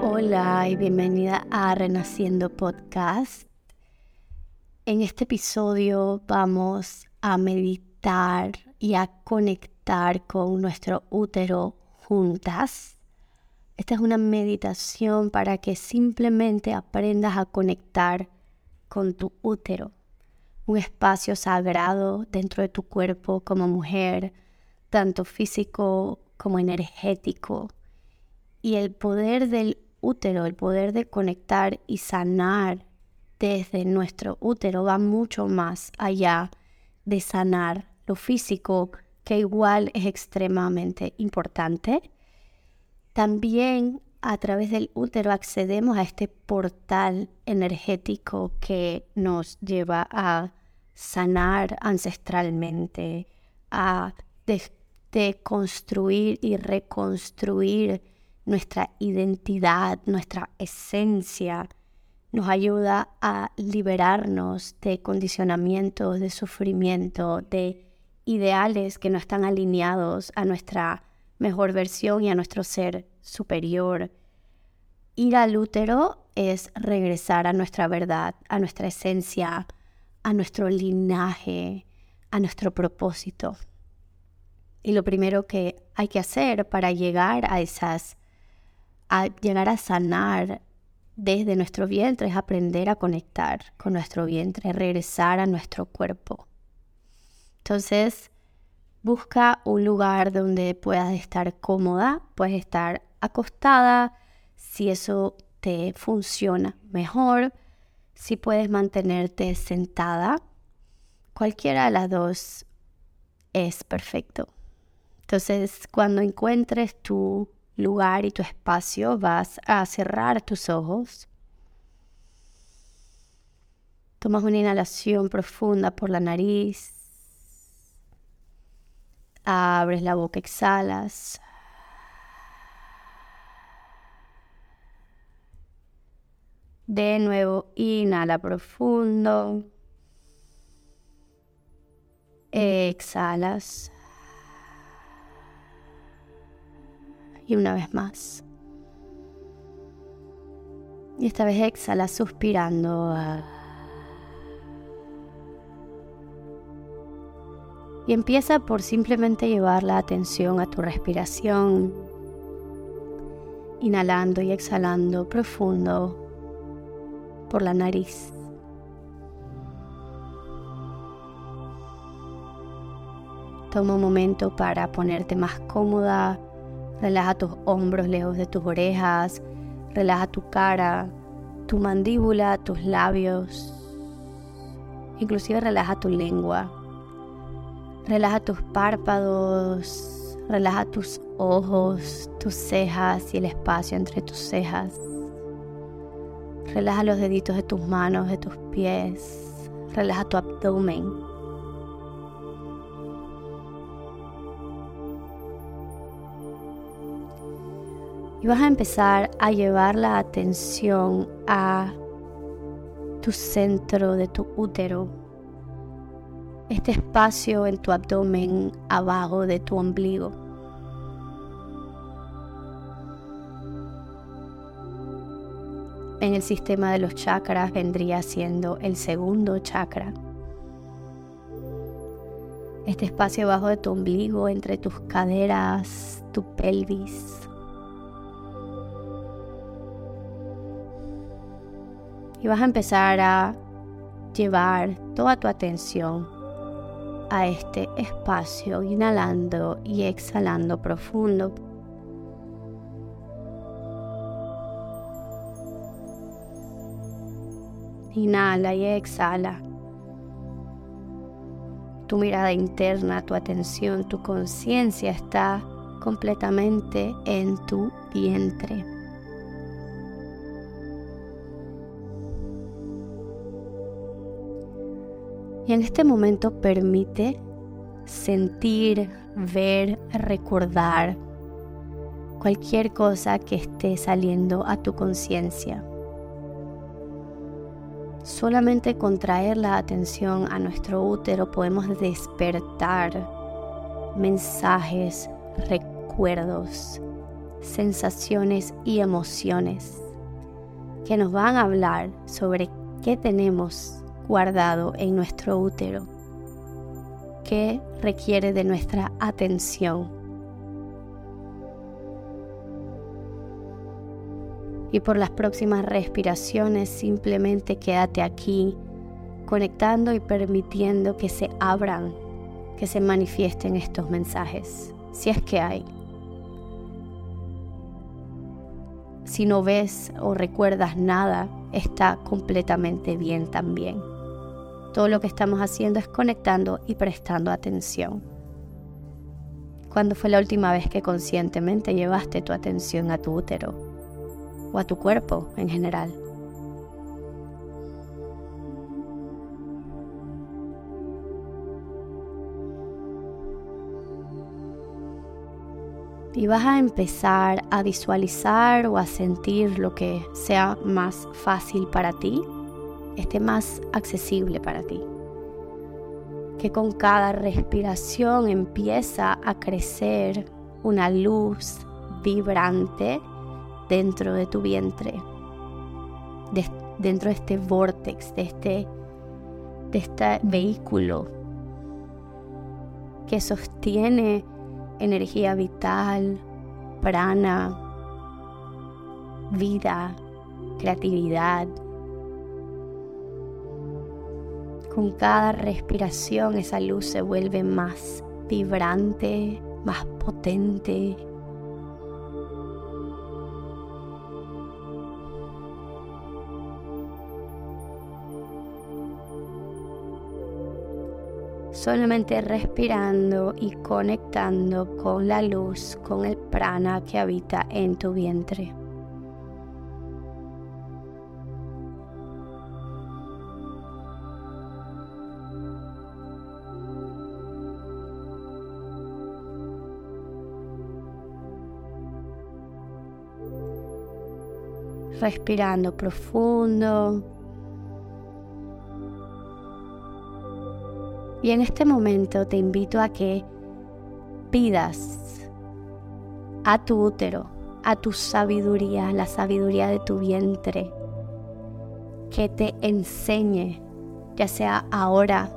Hola y bienvenida a Renaciendo Podcast. En este episodio vamos a meditar y a conectar con nuestro útero juntas. Esta es una meditación para que simplemente aprendas a conectar con tu útero, un espacio sagrado dentro de tu cuerpo como mujer, tanto físico como energético. Y el poder del útero, el poder de conectar y sanar desde nuestro útero va mucho más allá de sanar lo físico, que igual es extremadamente importante. También a través del útero accedemos a este portal energético que nos lleva a sanar ancestralmente, a deconstruir y reconstruir nuestra identidad, nuestra esencia. Nos ayuda a liberarnos de condicionamientos, de sufrimiento, de ideales que no están alineados a nuestra mejor versión y a nuestro ser superior. Ir al útero es regresar a nuestra verdad, a nuestra esencia, a nuestro linaje, a nuestro propósito. Y lo primero que hay que hacer para llegar a esas, a llegar a sanar desde nuestro vientre es aprender a conectar con nuestro vientre, regresar a nuestro cuerpo. Entonces, Busca un lugar donde puedas estar cómoda, puedes estar acostada, si eso te funciona mejor, si puedes mantenerte sentada, cualquiera de las dos es perfecto. Entonces, cuando encuentres tu lugar y tu espacio, vas a cerrar tus ojos. Tomas una inhalación profunda por la nariz Abres la boca, exhalas. De nuevo, inhala profundo. Exhalas. Y una vez más. Y esta vez exhalas suspirando. y empieza por simplemente llevar la atención a tu respiración, inhalando y exhalando profundo por la nariz. Toma un momento para ponerte más cómoda, relaja tus hombros lejos de tus orejas, relaja tu cara, tu mandíbula, tus labios, inclusive relaja tu lengua. Relaja tus párpados, relaja tus ojos, tus cejas y el espacio entre tus cejas. Relaja los deditos de tus manos, de tus pies. Relaja tu abdomen. Y vas a empezar a llevar la atención a tu centro de tu útero este espacio en tu abdomen abajo de tu ombligo. En el sistema de los chakras vendría siendo el segundo chakra. Este espacio abajo de tu ombligo, entre tus caderas, tu pelvis. Y vas a empezar a llevar toda tu atención a este espacio, inhalando y exhalando profundo. Inhala y exhala. Tu mirada interna, tu atención, tu conciencia está completamente en tu vientre. Y en este momento permite sentir, ver, recordar cualquier cosa que esté saliendo a tu conciencia. Solamente con traer la atención a nuestro útero podemos despertar mensajes, recuerdos, sensaciones y emociones que nos van a hablar sobre qué tenemos guardado en nuestro útero, qué requiere de nuestra atención. Y por las próximas respiraciones simplemente quédate aquí, conectando y permitiendo que se abran, que se manifiesten estos mensajes, si es que hay. Si no ves o recuerdas nada, está completamente bien también. Todo lo que estamos haciendo es conectando y prestando atención. ¿Cuándo fue la última vez que conscientemente llevaste tu atención a tu útero o a tu cuerpo en general? y vas a empezar a visualizar o a sentir lo que sea más fácil para ti, esté más accesible para ti. Que con cada respiración empieza a crecer una luz vibrante dentro de tu vientre, dentro de este vortex, de este, de este vehículo que sostiene energía vital, prana, vida, creatividad. Con cada respiración esa luz se vuelve más vibrante, más potente, solamente respirando y conectando con la luz, con el prana que habita en tu vientre. Respirando profundo. Y en este momento te invito a que pidas a tu útero, a tu sabiduría, la sabiduría de tu vientre, que te enseñe, ya sea ahora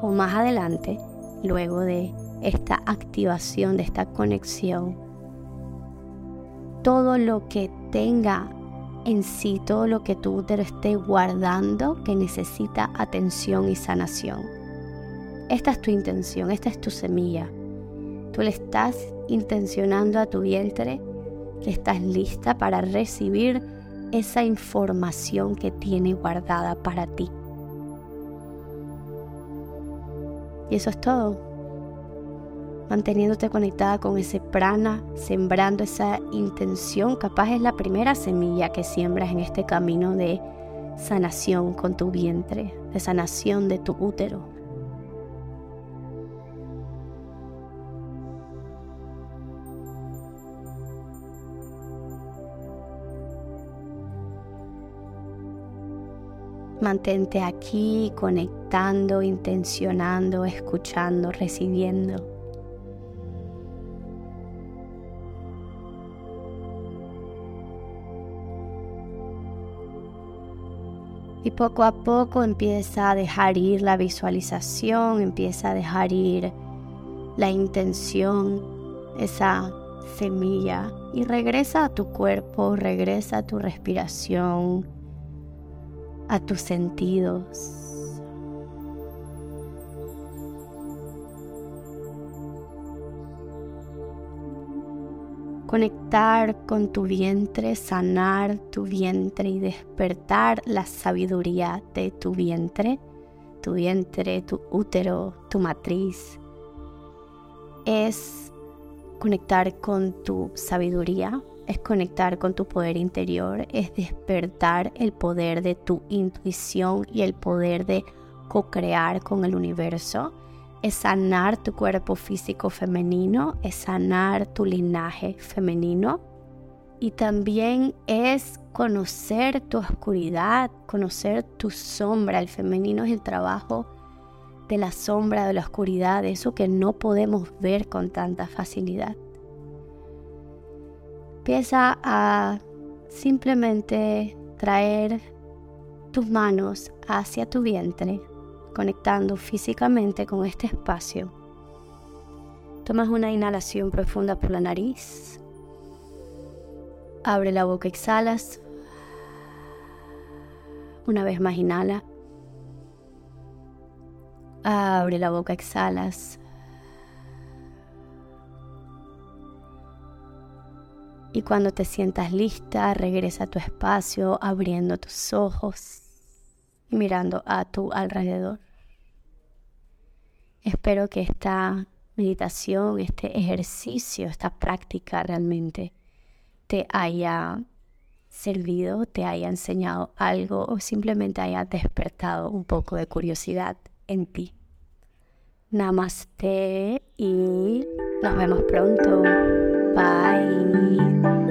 o más adelante, luego de esta activación, de esta conexión, todo lo que tenga en sí todo lo que tu útero esté guardando que necesita atención y sanación. Esta es tu intención, esta es tu semilla. Tú le estás intencionando a tu vientre que estás lista para recibir esa información que tiene guardada para ti. Y eso es todo manteniéndote conectada con ese prana, sembrando esa intención, capaz es la primera semilla que siembras en este camino de sanación con tu vientre, de sanación de tu útero. Mantente aquí conectando, intencionando, escuchando, recibiendo. Y poco a poco empieza a dejar ir la visualización, empieza a dejar ir la intención, esa semilla. Y regresa a tu cuerpo, regresa a tu respiración, a tus sentidos. Conectar con tu vientre, sanar tu vientre y despertar la sabiduría de tu vientre, tu vientre, tu útero, tu matriz. Es conectar con tu sabiduría, es conectar con tu poder interior, es despertar el poder de tu intuición y el poder de co-crear con el universo es sanar tu cuerpo físico femenino, es sanar tu linaje femenino y también es conocer tu oscuridad, conocer tu sombra. El femenino es el trabajo de la sombra, de la oscuridad, eso que no podemos ver con tanta facilidad. Empieza a simplemente traer tus manos hacia tu vientre, conectando físicamente con este espacio. Tomas una inhalación profunda por la nariz. Abre la boca, exhalas. Una vez más inhala. Abre la boca, exhalas. Y cuando te sientas lista, regresa a tu espacio abriendo tus ojos mirando a tu alrededor. Espero que esta meditación, este ejercicio, esta práctica realmente te haya servido, te haya enseñado algo o simplemente haya despertado un poco de curiosidad en ti. Namaste y nos vemos pronto. Bye.